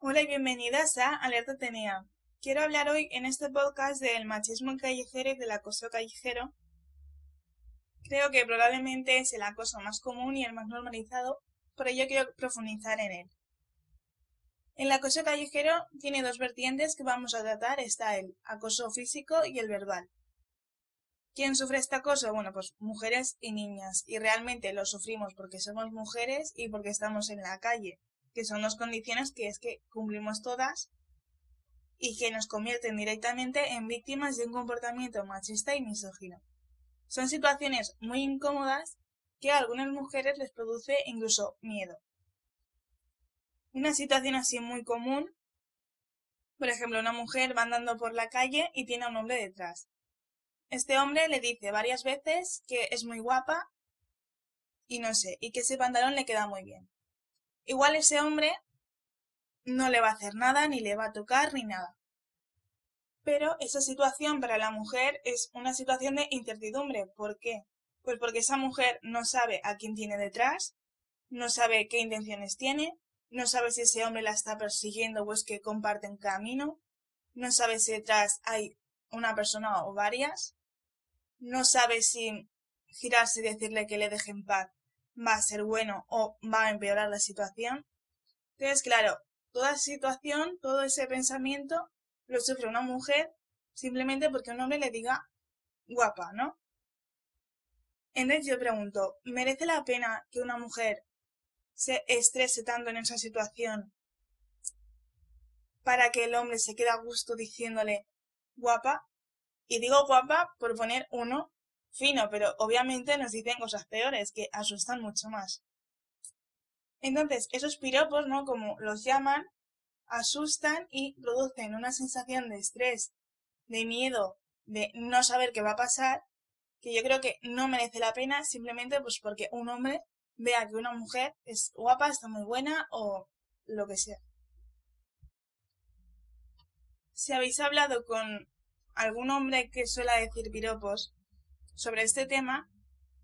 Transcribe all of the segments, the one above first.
Hola y bienvenidas a Alerta Tenea. Quiero hablar hoy en este podcast del machismo callejero y del acoso callejero. Creo que probablemente es el acoso más común y el más normalizado, por ello quiero profundizar en él. El acoso callejero tiene dos vertientes que vamos a tratar, está el acoso físico y el verbal. ¿Quién sufre este acoso? Bueno, pues mujeres y niñas, y realmente lo sufrimos porque somos mujeres y porque estamos en la calle que son dos condiciones que es que cumplimos todas y que nos convierten directamente en víctimas de un comportamiento machista y misógino. Son situaciones muy incómodas que a algunas mujeres les produce incluso miedo. Una situación así muy común, por ejemplo, una mujer va andando por la calle y tiene a un hombre detrás. Este hombre le dice varias veces que es muy guapa y no sé, y que ese pantalón le queda muy bien. Igual ese hombre no le va a hacer nada, ni le va a tocar, ni nada. Pero esa situación para la mujer es una situación de incertidumbre. ¿Por qué? Pues porque esa mujer no sabe a quién tiene detrás, no sabe qué intenciones tiene, no sabe si ese hombre la está persiguiendo o es que comparten camino, no sabe si detrás hay una persona o varias, no sabe si girarse y decirle que le deje en paz va a ser bueno o va a empeorar la situación. Entonces, claro, toda situación, todo ese pensamiento lo sufre una mujer simplemente porque un hombre le diga guapa, ¿no? Entonces yo pregunto, ¿merece la pena que una mujer se estrese tanto en esa situación para que el hombre se quede a gusto diciéndole guapa? Y digo guapa por poner uno fino, pero obviamente nos dicen cosas peores que asustan mucho más. Entonces, esos piropos, ¿no? Como los llaman, asustan y producen una sensación de estrés, de miedo, de no saber qué va a pasar, que yo creo que no merece la pena simplemente pues porque un hombre vea que una mujer es guapa, está muy buena o lo que sea. Si habéis hablado con algún hombre que suele decir piropos, sobre este tema,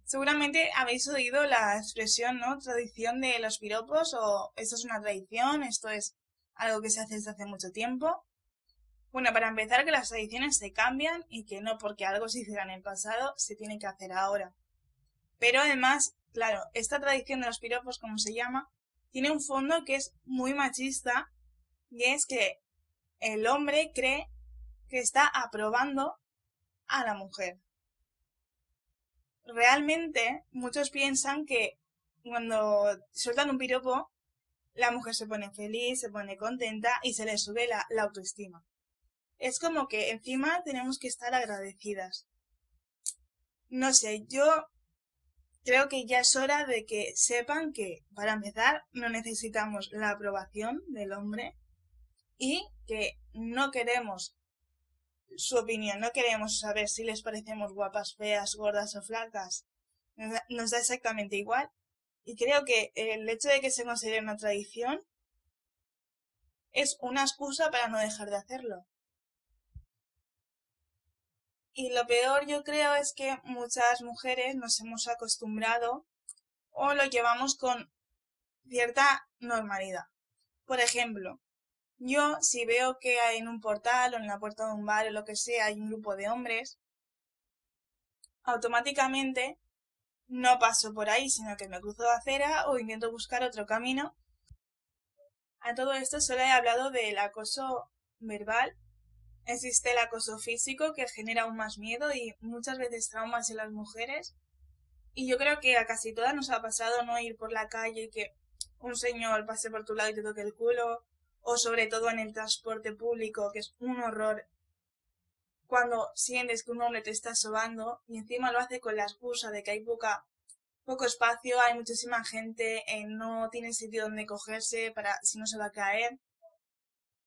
seguramente habéis oído la expresión, ¿no? Tradición de los piropos o esto es una tradición, esto es algo que se hace desde hace mucho tiempo. Bueno, para empezar, que las tradiciones se cambian y que no porque algo se hiciera en el pasado se tiene que hacer ahora. Pero además, claro, esta tradición de los piropos, como se llama, tiene un fondo que es muy machista y es que el hombre cree que está aprobando a la mujer realmente muchos piensan que cuando sueltan un piropo, la mujer se pone feliz, se pone contenta y se le sube la, autoestima. Es como que encima tenemos que estar agradecidas. No sé, yo creo que ya es hora de que sepan que, para empezar, no necesitamos la aprobación del hombre y que no queremos su opinión. No queremos saber si les parecemos guapas, feas, gordas o flacas. Nos da exactamente igual. Y creo que el hecho de que se considere una tradición es una excusa para no dejar de hacerlo. Y lo peor yo creo es que muchas mujeres nos hemos acostumbrado o lo llevamos con cierta normalidad. Por ejemplo, yo, si veo que hay en un portal o en la puerta de un bar o lo que sea hay un grupo de hombres, automáticamente no paso por ahí, sino que me cruzo de acera o intento buscar otro camino. A todo esto solo he hablado del acoso verbal. Existe el acoso físico que genera aún más miedo y muchas veces traumas en las mujeres. Y yo creo que a casi todas nos ha pasado no ir por la calle y que un señor pase por tu lado y te toque el culo, o sobre todo en el transporte público, que es un horror cuando sientes que un hombre te está sobando y encima lo hace con la excusa de que hay poca, poco espacio, hay muchísima gente, eh, no tiene sitio donde cogerse para si no se va a caer.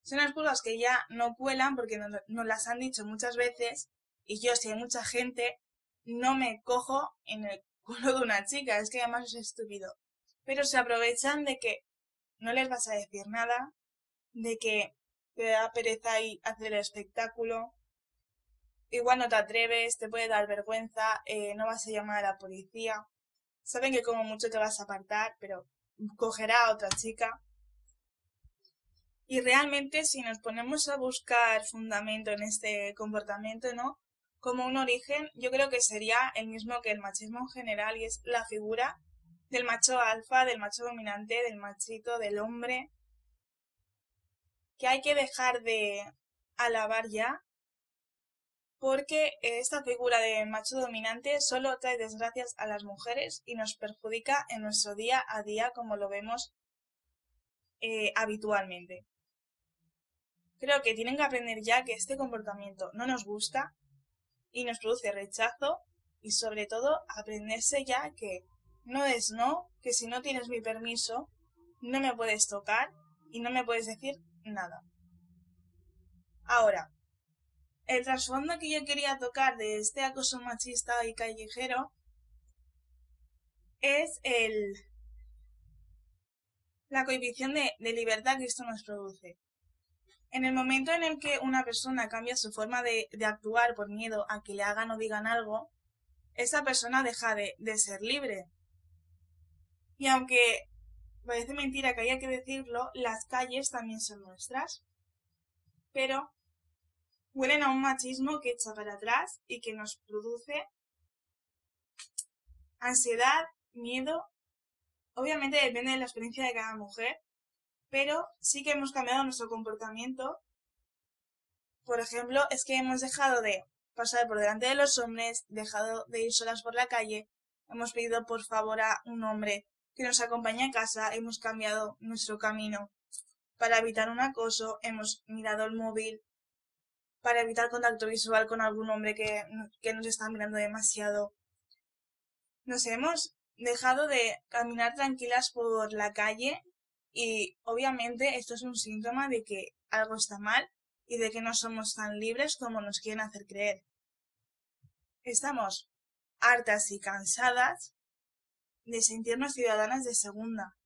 Son excusas que ya no cuelan porque nos, nos las han dicho muchas veces y yo si hay mucha gente no me cojo en el culo de una chica, es que además es estúpido. Pero se aprovechan de que no les vas a decir nada, de que te da pereza y hacer el espectáculo. Igual no te atreves, te puede dar vergüenza, eh, no vas a llamar a la policía. Saben que como mucho te vas a apartar, pero cogerá a otra chica. Y realmente si nos ponemos a buscar fundamento en este comportamiento, ¿no? Como un origen, yo creo que sería el mismo que el machismo en general y es la figura del macho alfa, del macho dominante, del machito, del hombre, que hay que dejar de alabar ya, porque esta figura de macho dominante solo trae desgracias a las mujeres y nos perjudica en nuestro día a día como lo vemos eh, habitualmente. Creo que tienen que aprender ya que este comportamiento no nos gusta y nos produce rechazo y sobre todo aprenderse ya que no es no, que si no tienes mi permiso no me puedes tocar y no me puedes decir nada. Ahora, el trasfondo que yo quería tocar de este acoso machista y callejero es el la cohibición de, libertad que esto nos produce. En el momento en el que una persona cambia su forma de, actuar por miedo a que le hagan o digan algo, esa persona deja de, de ser libre. Y aunque parece mentira que haya que decirlo, las calles también son nuestras. Pero huelen a un machismo que echa para atrás y que nos produce ansiedad, miedo. Obviamente depende de la experiencia de cada mujer, pero sí que hemos cambiado nuestro comportamiento. Por ejemplo, es que hemos dejado de pasar por delante de los hombres, dejado de ir solas por la calle, hemos pedido por favor a un hombre que nos acompañe a casa, hemos cambiado nuestro camino para evitar un acoso, hemos mirado el móvil para evitar contacto visual con algún hombre que, que nos está mirando demasiado. Nos hemos dejado de caminar tranquilas por la calle y obviamente esto es un síntoma de que algo está mal y de que no somos tan libres como nos quieren hacer creer. Estamos hartas y cansadas de sentirnos ciudadanas de segunda.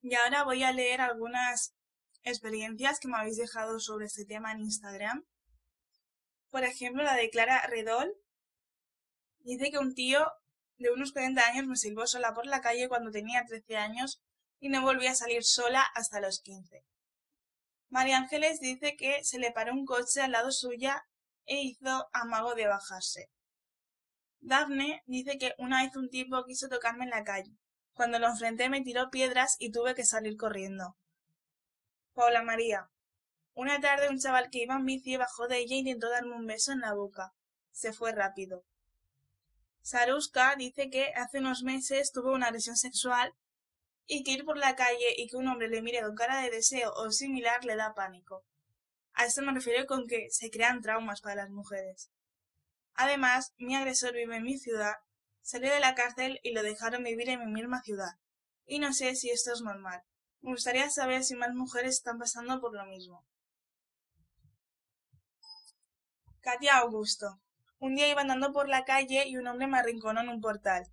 Y ahora voy a leer algunas experiencias que me habéis dejado sobre este tema en Instagram. Por ejemplo, la de Clara Redol. Dice que un tío de unos 40 años me silbó sola por la calle cuando tenía 13 años y no volví a salir sola hasta los 15. María Ángeles dice que se le paró un coche al lado suya e hizo amago de bajarse. Daphne dice que una vez un tipo quiso tocarme en la calle. Cuando lo enfrenté me tiró piedras y tuve que salir corriendo. Paula María. Una tarde un chaval que iba en bici bajó de ella e intentó darme un beso en la boca. Se fue rápido. Saruska dice que hace unos meses tuvo una agresión sexual y que ir por la calle y que un hombre le mire con cara de deseo o similar le da pánico. A esto me refiero con que se crean traumas para las mujeres. Además, mi agresor vive en mi ciudad, salió de la cárcel y lo dejaron vivir en mi misma ciudad. Y no sé si esto es normal. Me gustaría saber si más mujeres están pasando por lo mismo. Katia Augusto. Un día iba andando por la calle y un hombre me arrinconó en un portal,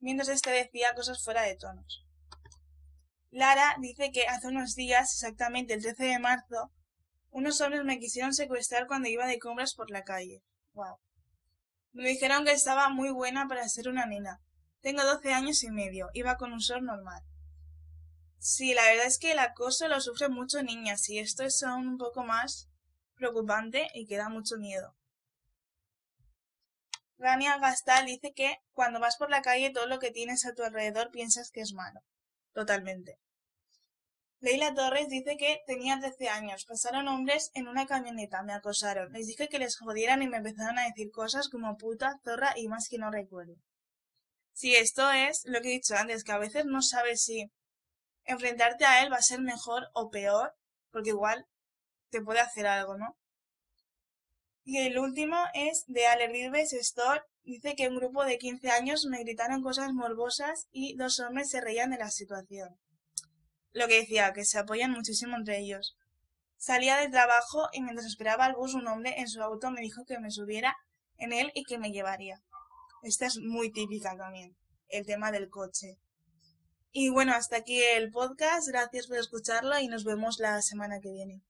mientras este decía cosas fuera de tonos. Lara dice que hace unos días, exactamente el 13 de marzo, unos hombres me quisieron secuestrar cuando iba de compras por la calle. Wow. Me dijeron que estaba muy buena para ser una nena. Tengo doce años y medio. Iba con un sol normal. Sí, la verdad es que el acoso lo sufren mucho niñas y esto es aún un poco más preocupante y que da mucho miedo. Rania Gastal dice que cuando vas por la calle todo lo que tienes a tu alrededor piensas que es malo. Totalmente. Leila Torres dice que tenía 13 años, pasaron hombres en una camioneta, me acosaron, les dije que les jodieran y me empezaron a decir cosas como puta, zorra y más que no recuerdo. Sí, esto es lo que he dicho antes, que a veces no sabes si enfrentarte a él va a ser mejor o peor, porque igual te puede hacer algo, ¿no? Y el último es de Alerrirbes Store. Dice que un grupo de 15 años me gritaron cosas morbosas y dos hombres se reían de la situación. Lo que decía, que se apoyan muchísimo entre ellos. Salía del trabajo y mientras esperaba al bus un hombre en su auto me dijo que me subiera en él y que me llevaría. Esta es muy típica también, el tema del coche. Y bueno, hasta aquí el podcast. Gracias por escucharlo y nos vemos la semana que viene.